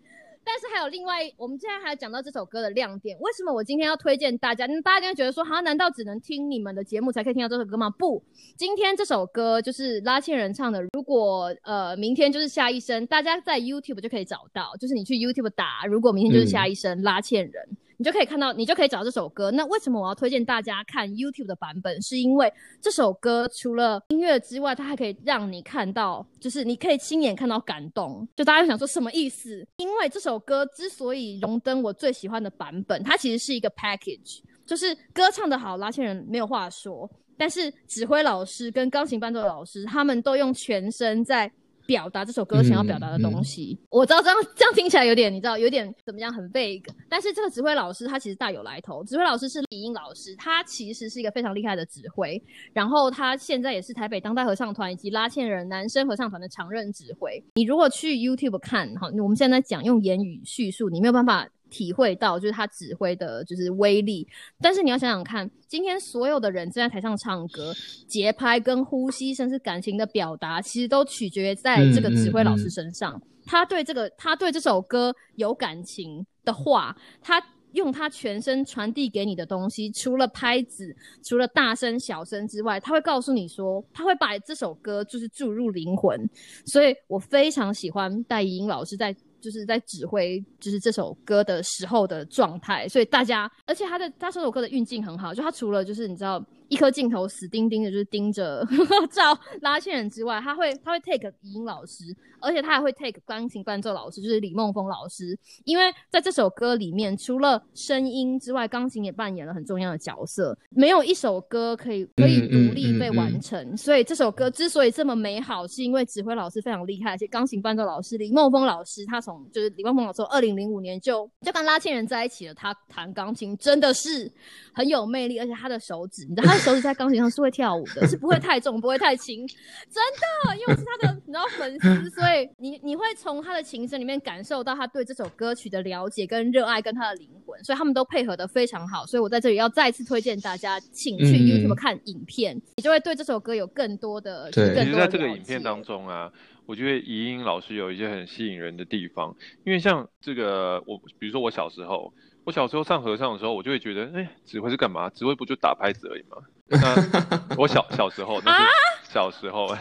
但是还有另外，我们现在还要讲到这首歌的亮点。为什么我今天要推荐大家？大家就会觉得说，哈，难道只能听你们的节目才可以听到这首歌吗？不，今天这首歌就是拉茜人唱的。如果呃明天就是下一生，大家在 YouTube 就可以找到，就是你去 YouTube 打，如果明天就是下一生、拉茜人。你就可以看到，你就可以找到这首歌。那为什么我要推荐大家看 YouTube 的版本？是因为这首歌除了音乐之外，它还可以让你看到，就是你可以亲眼看到感动。就大家想说什么意思？因为这首歌之所以荣登我最喜欢的版本，它其实是一个 package，就是歌唱得好，拉线人没有话说，但是指挥老师跟钢琴伴奏老师他们都用全身在。表达这首歌想要表达的东西，嗯嗯、我知道这样这样听起来有点，你知道有点怎么样，很 vague。但是这个指挥老师他其实大有来头，指挥老师是李英老师，他其实是一个非常厉害的指挥，然后他现在也是台北当代合唱团以及拉纤人男生合唱团的常任指挥。你如果去 YouTube 看，哈，我们现在讲用言语叙述，你没有办法。体会到就是他指挥的就是威力。但是你要想想看，今天所有的人站在台上唱歌，节拍跟呼吸，甚至感情的表达，其实都取决于在这个指挥老师身上。他对这个，他对这首歌有感情的话，他。用他全身传递给你的东西，除了拍子，除了大声小声之外，他会告诉你说，他会把这首歌就是注入灵魂，所以我非常喜欢戴怡英老师在。就是在指挥，就是这首歌的时候的状态，所以大家，而且他的他这首歌的运镜很好，就他除了就是你知道一颗镜头死盯盯的，就是盯着 照拉线人之外，他会他会 take 语音老师，而且他还会 take 钢琴伴奏老师，就是李梦峰老师，因为在这首歌里面，除了声音之外，钢琴也扮演了很重要的角色，没有一首歌可以可以独立被完成，所以这首歌之所以这么美好，是因为指挥老师非常厉害，而且钢琴伴奏老师李梦峰老师他从就是李梦峰老师，二零零五年就就跟拉纤人在一起了。他弹钢琴真的是很有魅力，而且他的手指，你知道他的手指在钢琴上是会跳舞的，是不会太重，不会太轻，真的。因为我是他的 你知道粉丝，所以你你会从他的琴声里面感受到他对这首歌曲的了解跟热爱，跟他的灵魂。所以他们都配合的非常好。所以我在这里要再次推荐大家，请去 YouTube 看影片，你就会对这首歌有更多的对。其实在这个影片当中啊。我觉得怡英老师有一些很吸引人的地方，因为像这个，我比如说我小时候，我小时候上合唱的时候，我就会觉得，哎，指挥是干嘛？指挥不就打拍子而已吗？那我小小时候，那是小时候，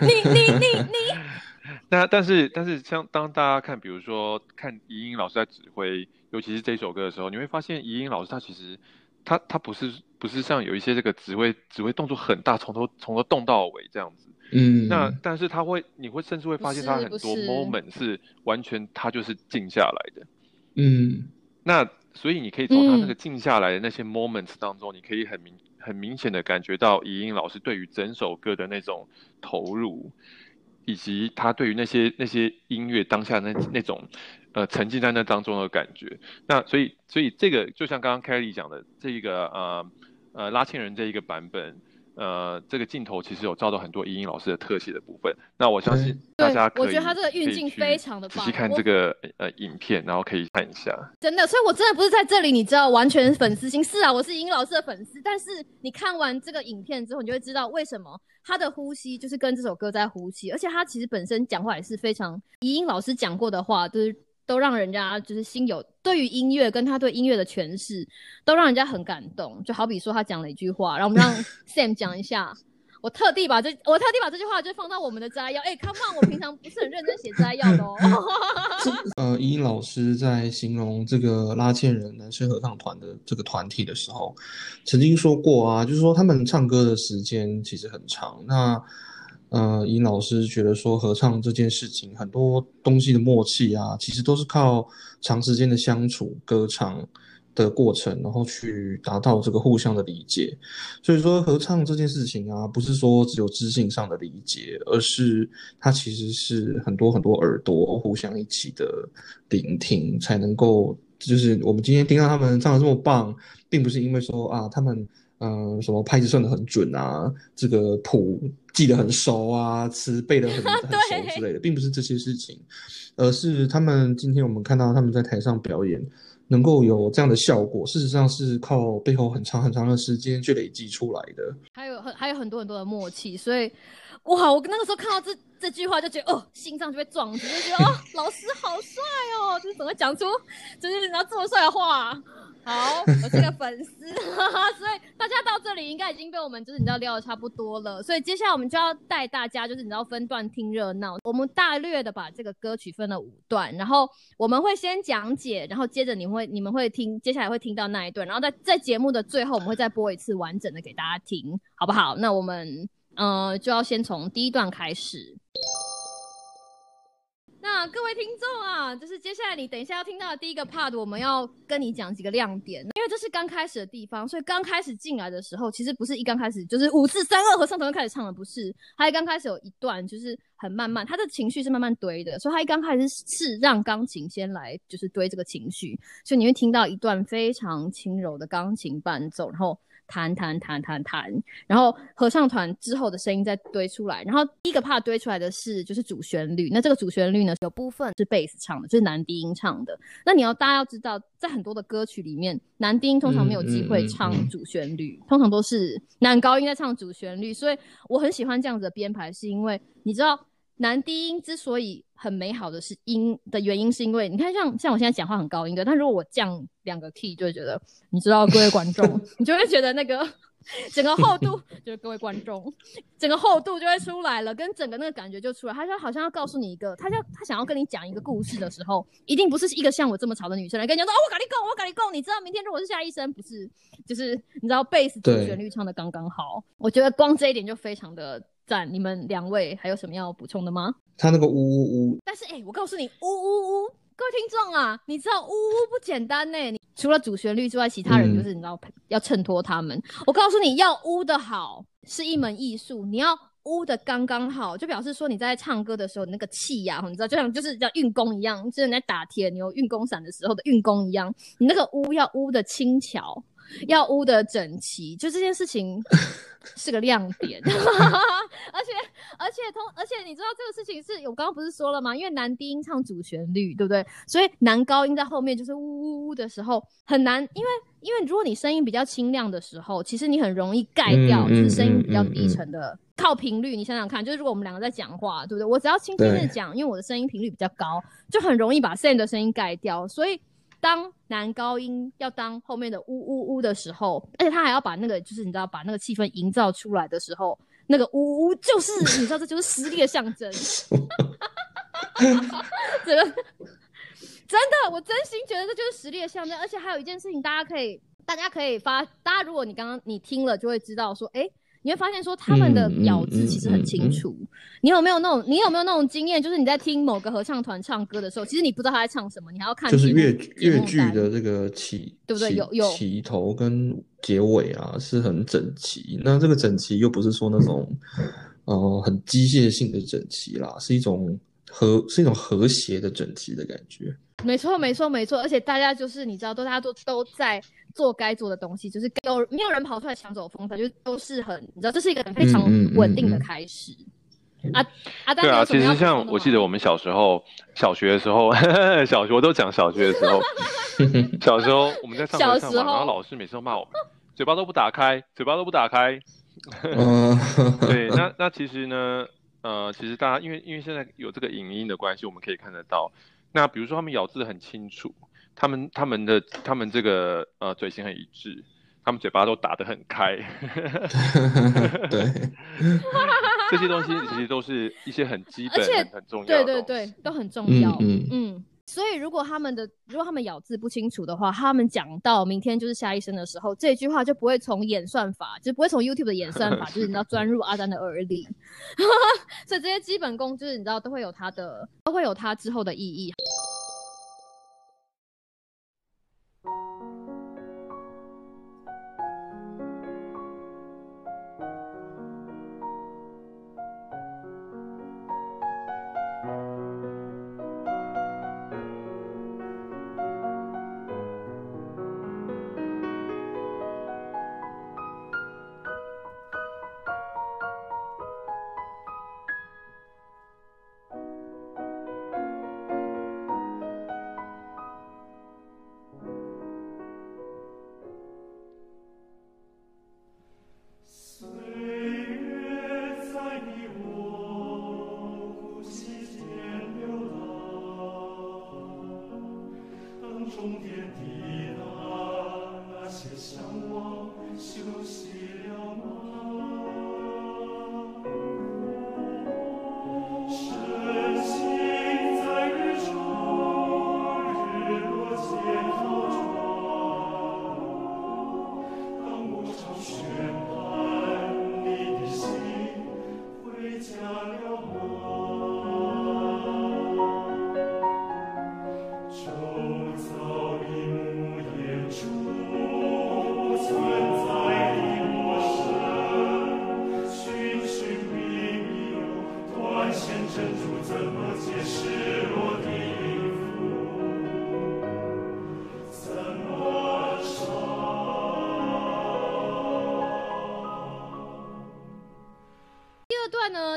你你你你，那但是但是像当大家看，比如说看怡英老师在指挥，尤其是这首歌的时候，你会发现怡英老师他其实他他不是不是像有一些这个指挥指挥动作很大，从头从头动到尾这样子。嗯，那但是他会，你会甚至会发现他很多 moment 是完全他就是静下来的，嗯，那所以你可以从他那个静下来的那些 moments 当中，你可以很明很明显的感觉到怡英老师对于整首歌的那种投入，以及他对于那些那些音乐当下那那种呃沉浸在那当中的感觉。那所以所以这个就像刚刚 Kelly 讲的这一个呃呃拉纤人这一个版本。呃，这个镜头其实有照到很多英英老师的特写的部分。那我相信大家可以，我觉得他这个运镜非常的棒。仔细看这个呃影片，然后可以看一下。真的，所以我真的不是在这里，你知道，完全粉丝心。是啊，我是英英老师的粉丝。但是你看完这个影片之后，你就会知道为什么他的呼吸就是跟这首歌在呼吸，而且他其实本身讲话也是非常英英老师讲过的话，就是。都让人家就是心有对于音乐跟他对音乐的诠释，都让人家很感动。就好比说他讲了一句话，然后我们让 Sam 讲一下。我特地把这我特地把这句话就放到我们的摘要。哎，Come on，我平常不是很认真写摘要的哦。呃，依依老师在形容这个拉纤人男生合唱团的这个团体的时候，曾经说过啊，就是说他们唱歌的时间其实很长。那呃，尹老师觉得说合唱这件事情很多东西的默契啊，其实都是靠长时间的相处、歌唱的过程，然后去达到这个互相的理解。所以说合唱这件事情啊，不是说只有知性上的理解，而是它其实是很多很多耳朵互相一起的聆听，才能够就是我们今天听到他们唱的这么棒，并不是因为说啊他们。嗯，什么拍子算的很准啊，这个谱记得很熟啊，词背得很 很熟之类的，并不是这些事情，而是他们今天我们看到他们在台上表演，能够有这样的效果，事实上是靠背后很长很长的时间去累积出来的。还有很还有很多很多的默契，所以哇，我那个时候看到这这句话就觉得哦，心脏就被撞击，就觉得哦，老师好帅哦，就是怎么讲出就是然后这么帅的话。好，我是个粉丝，所以大家到这里应该已经被我们就是你知道聊的差不多了，所以接下来我们就要带大家就是你知道分段听热闹。我们大略的把这个歌曲分了五段，然后我们会先讲解，然后接着你会你们会听，接下来会听到那一段，然后在在节目的最后我们会再播一次完整的给大家听，好不好？那我们呃就要先从第一段开始。那各位听众啊，就是接下来你等一下要听到的第一个 part，我们要跟你讲几个亮点，因为这是刚开始的地方，所以刚开始进来的时候，其实不是一刚开始就是五四三二和尚同学开始唱的，不是，他刚开始有一段就是很慢慢，他的情绪是慢慢堆的，所以他一刚开始是让钢琴先来就是堆这个情绪，所以你会听到一段非常轻柔的钢琴伴奏，然后。弹弹弹弹弹，然后合唱团之后的声音再堆出来，然后第一个 part 堆出来的是就是主旋律，那这个主旋律呢有部分是贝斯唱的，就是男低音唱的。那你要大家要知道，在很多的歌曲里面，男低音通常没有机会唱主旋律，通常都是男高音在唱主旋律，所以我很喜欢这样子的编排，是因为你知道。男低音之所以很美好的是音的原因，是因为你看，像像我现在讲话很高音的，但如果我降两个 key，就会觉得，你知道，各位观众，你就会觉得那个整个厚度，就是各位观众，整个厚度就会出来了，跟整个那个感觉就出来。他就好像要告诉你一个，他要他想要跟你讲一个故事的时候，一定不是一个像我这么吵的女生来跟你讲说，哦，我跟你够，我跟你够，你知道明天如果是下一生，不是，就是你知道贝斯主旋律唱的刚刚好，我觉得光这一点就非常的。赞，你们两位还有什么要补充的吗？他那个呜呜呜，但是哎，我告诉你，呜呜呜，各位听众啊，你知道呜呜不简单呢。你除了主旋律之外，其他人就是你知道要衬托他们。我告诉你要呜的好是一门艺术，你要呜的刚刚好，就表示说你在唱歌的时候那个气呀，你知道就像就是像运功一样，就是你在打铁牛运功伞的时候的运功一样，你那个呜要呜的轻巧。要污的整齐，就这件事情是个亮点，而且而且通而且你知道这个事情是我刚刚不是说了吗？因为男低音唱主旋律，对不对？所以男高音在后面就是呜呜呜的时候很难，因为因为如果你声音比较清亮的时候，其实你很容易盖掉，就是声音比较低沉的，靠频率。你想想看，就是如果我们两个在讲话，对不对？我只要轻轻的讲，因为我的声音频率比较高，就很容易把 Sam 的声音盖掉，所以。当男高音要当后面的呜呜呜的时候，而且他还要把那个，就是你知道，把那个气氛营造出来的时候，那个呜呜就是 你知道，这就是实力的象征。这个真的，我真心觉得这就是实力的象征。而且还有一件事情，大家可以，大家可以发，大家如果你刚刚你听了，就会知道说，哎。你会发现说他们的咬字其实很清楚。你有没有那种？你有没有那种经验？就是你在听某个合唱团唱歌的时候，其实你不知道他在唱什么，你还要看。就是越越剧的这个起，对不对？有有起头跟结尾啊，是很整齐。那这个整齐又不是说那种呃很机械性的整齐啦，是一种和是一种和谐的整齐的感觉。没错，没错，没错。而且大家就是你知道，都大家都都在。做该做的东西，就是有没有人跑出来抢走风采，就都是很，你知道，这是一个非常稳定的开始。啊啊，对啊，其实像我记得我们小时候，小学的时候，小学我都讲小学的时候，小时候我们在上课上嘛，然后老师每次都骂我们，嘴巴都不打开，嘴巴都不打开。对，那那其实呢，呃，其实大家因为因为现在有这个影音的关系，我们可以看得到。那比如说他们咬字很清楚。他们他们的他们这个呃嘴型很一致，他们嘴巴都打得很开 对，这些东西其实都是一些很基本、很重要，对对对，都很重要。嗯嗯，所以如果他们的如果他们咬字不清楚的话，他们讲到明天就是下一生的时候，这句话就不会从演算法，就不会从 YouTube 的演算法，就是你知道钻入阿丹的耳里。所以这些基本功，就是你知道都会有它的，都会有它之后的意义。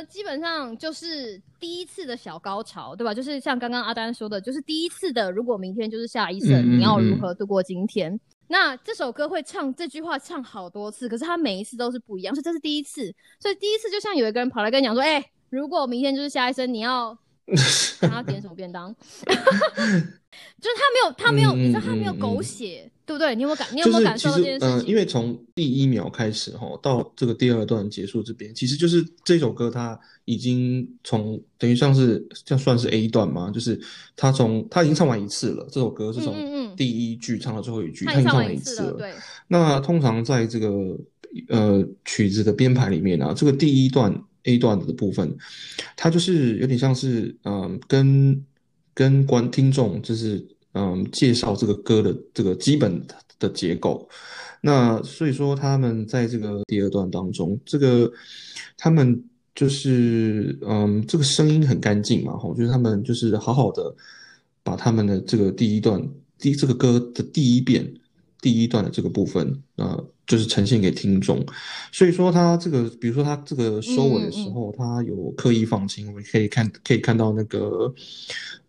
呢，基本上就是第一次的小高潮，对吧？就是像刚刚阿丹说的，就是第一次的。如果明天就是下一生，嗯嗯你要如嗯何度过今天？那这首歌会唱这句话唱好多次，可是他每一次都是不一样，所以这是第一次。所以第一次就像有一个人跑来跟你讲说：“哎、如果明天就是下一生，你要 让他点什么便当？” 就是他没有，他没有，嗯你知道他没有狗嗯血，对不对？你有没有感？你有没有感受到这件其实呃，事情？因为从第一秒开始哈，到这个第二段结束这边，其实就是这首歌它已经从等于像是这算是 A 段嘛，就是他从他已经唱完一次了，这首歌是嗯嗯从嗯第一句唱到最后一句，他已经唱他已经唱完完一次了。对，那通常在这个呃曲子的编排里面啊，这个第一段 A 段的部分，它就是有点像是嗯跟跟观听众就是嗯介绍这个歌的这个基本的结构。那所以说他们在这个第二段当中，这个他们就是嗯这个声音很干净嘛，吼，就是他们就是好好的把他们的这个第一段第这个歌的第一遍。第一段的这个部分，呃，就是呈现给听众。所以说，他这个，比如说他这个收尾的时候，他有刻意放轻，我们可以看可以看到那个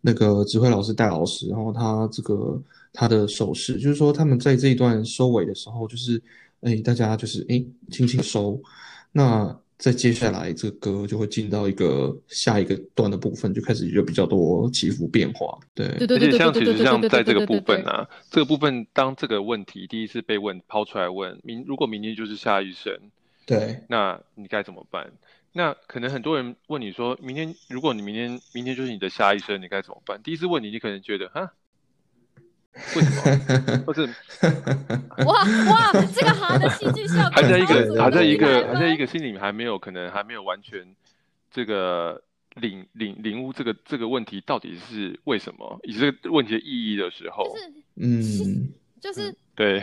那个指挥老师戴老师，然后他这个他的手势，就是说他们在这一段收尾的时候，就是哎，大家就是哎轻轻收，那。在接下来，这个歌就会进到一个下一个段的部分，就开始有比较多起伏变化。对，对对对而且像其实像在这个部分啊，这个部分当这个问题第一次被问抛出来问明，如果明天就是下一生，对，那你该怎么办？那可能很多人问你说，明天如果你明天明天就是你的下一生，你该怎么办？第一次问你，你可能觉得哈，为什么？或是哇哇，这个好的戏剧效果还在一个还在一个还在一个心里面还没有可能还没有完全这个领领领悟这个这个问题到底是为什么，以及这个问题的意义的时候，就是嗯，就是对，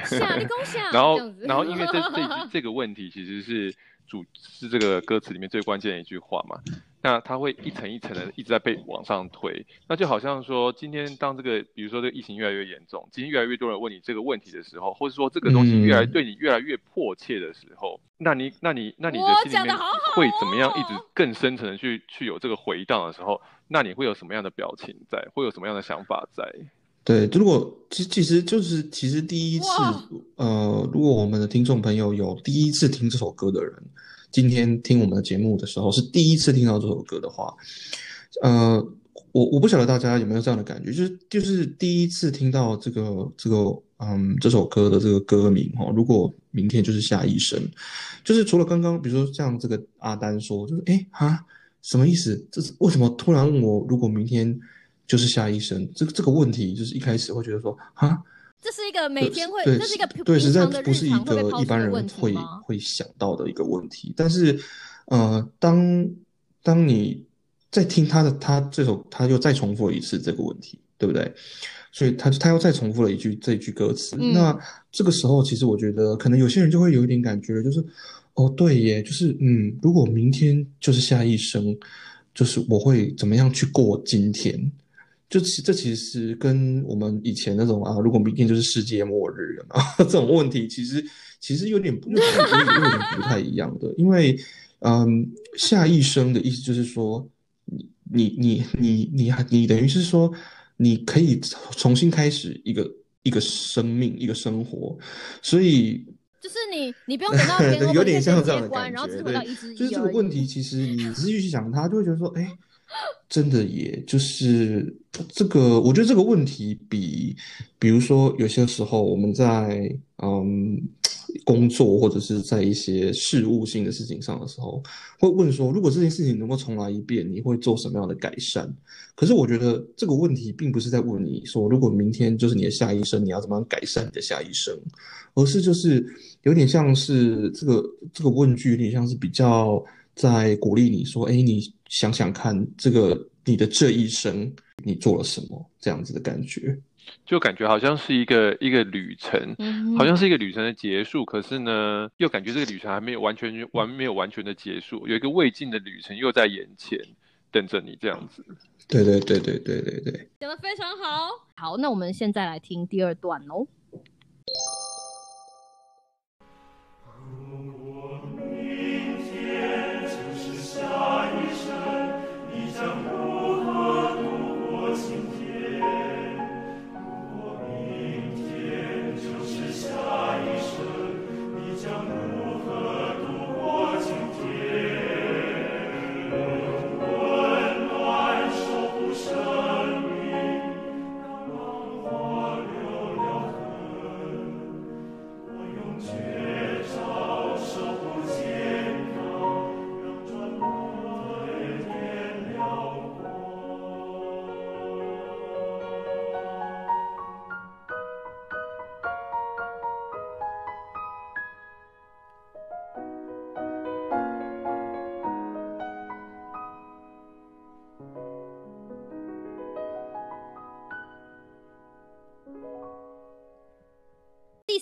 然后然后因为这 这这个问题其实是主是这个歌词里面最关键的一句话嘛，那它会一层一层的一直在被往上推，那就好像说今天当这个比如说这个疫情越来越严重，今天越来越多人问你这个问题的时候，或者说这个东西越来嗯对你越来越迫切的时候，那你那你那你的心里面会怎么样一直哦更深层的去去有这个回荡的时候，那你会有什么样的表情在，会有什么样的想法在？对，如果其其实就是其实第一次哇，呃，如果我们的听众朋友有第一次听这首歌的人，今天听我们的节目的时候是第一次听到这首歌的话，呃，我我不晓得大家有没有这样的感觉，就是就是第一次听到这个这个嗯这首歌的这个歌名哈，如果明天就是下一生，就是除了刚刚比如说像这个阿丹说，就是哎哈什么意思？这是为什么突然问我如果明天就是下一生？这个这个问题就是一开始会觉得说啊。这是一个每天会，对这是一个对，实在不是一个一般人会？会想到的一个问题。但是，呃，当当你在听他的他这首，他又再重复了一次这个问题，对不对？所以他他又再重复了一句这句歌词。嗯那这个时候，其实我觉得可能有些人就会有一点感觉，就是哦，对耶，就是嗯，如果明天就是下一生，就是我会怎么样去过今天？就其这其实跟我们以前那种啊，如果明天就是世界末日了嘛，这种问题其实其实有点有点有点有点不太一样的，因为嗯，下一生的意思就是说，你你你你你还你等于是说，你可以重新开始一个一个生命一个生活，所以就是你，你不用等到 有点像这样的关，感觉，然后只回到对一之，就是这个问题，其实你仔细去想它，就会觉得说，哎，真的也，就是这个，我觉得这个问题比，比如说有些时候我们在嗯工作或者是在一些事务性的事情上的时候，会问说，如果这件事情能够重来一遍，你会做什么样的改善？可是我觉得这个问题并不是在问你说，如果明天就是你的下一生，你要怎么样改善你的下一生，而是就是有点像是这个这个问句，有点像是比较在鼓励你说，哎，你想想看，这个你的这一生你做了什么，这样子的感觉。就感觉好像是一个一个旅程，嗯好像是一个旅程的结束，可是呢，又感觉这个旅程还没有完全完没有完全的结束，有一个未尽的旅程又在眼前等着你这样子。对对对对对对对。讲的非常好。好，那我们现在来听第二段哦。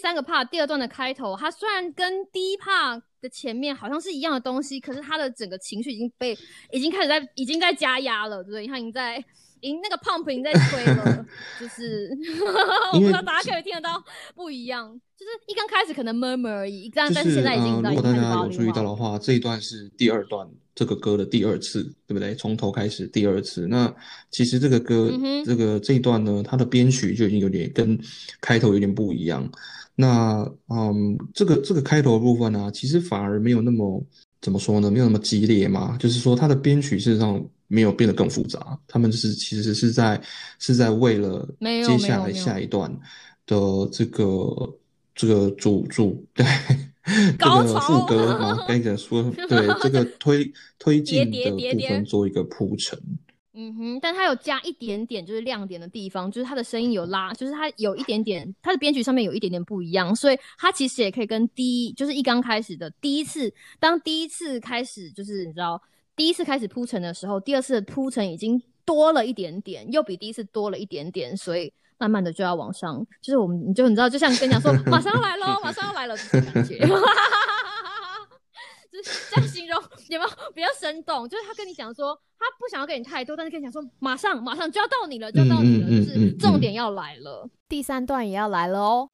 三个 part 第二段的开头，它虽然跟第一 part 的前面好像是一样的东西，可是它的整个情绪已经被已经开始在已经在加压了，对不对？它已经在。已经那个 pump 已经在吹了，就是 我不知道大家可以听得到不一样，就是一刚开始可能 murmur 而已，但但是现在已经如果大家有注意到的话，这一段是第二段这个歌的第二次，对不对？从头开始第二次。那其实这个歌这个这一段呢，它的编曲就已经有点跟开头有点不一样。那嗯，这个这个开头的部分呢，其实反而没有那么怎么说呢？没有那么激烈嘛，就是说它的编曲事实上。没有变得更复杂，他们就是其实是在是在为了接下来下一段的这个这个主主对这个副歌嘛，该怎么说？对这个推 推进的部分做一个铺陈。嗯哼，但他有加一点点就是亮点的地方，就是他的声音有拉，就是他有一点点他的编曲上面有一点点不一样，所以他其实也可以跟第一就是一刚开始的第一次，当第一次开始就是你知道。第一次开始铺陈的时候，第二次的铺陈已经多了一点点，又比第一次多了一点点，所以慢慢的就要往上，就是我们你就你知道，就像跟你讲说，马上要来喽，马上要来了这种感觉，就 是 这样形容 有没有比较生动？就是他跟你讲说，他不想要给你太多，但是跟你讲说，马上马上就要到你了，就要到你了，就是重点要来了，第三段也要来了哦。